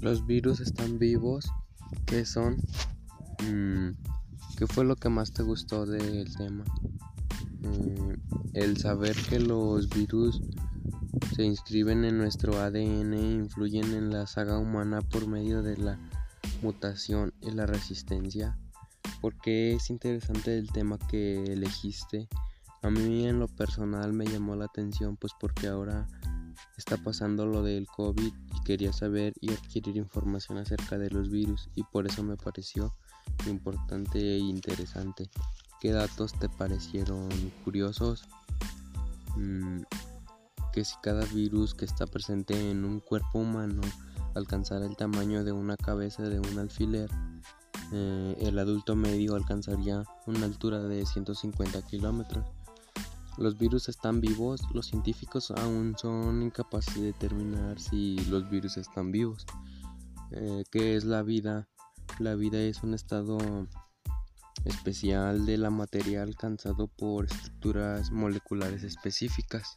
Los virus están vivos. ¿Qué son? Mm, ¿Qué fue lo que más te gustó del tema? Mm, el saber que los virus se inscriben en nuestro ADN e influyen en la saga humana por medio de la mutación y la resistencia. ¿Por qué es interesante el tema que elegiste? A mí en lo personal me llamó la atención pues porque ahora está pasando lo del COVID y quería saber y adquirir información acerca de los virus y por eso me pareció importante e interesante. ¿Qué datos te parecieron curiosos? Mm, que si cada virus que está presente en un cuerpo humano alcanzara el tamaño de una cabeza de un alfiler, eh, el adulto medio alcanzaría una altura de 150 kilómetros. Los virus están vivos, los científicos aún son incapaces de determinar si los virus están vivos. Eh, ¿Qué es la vida? La vida es un estado especial de la materia alcanzado por estructuras moleculares específicas.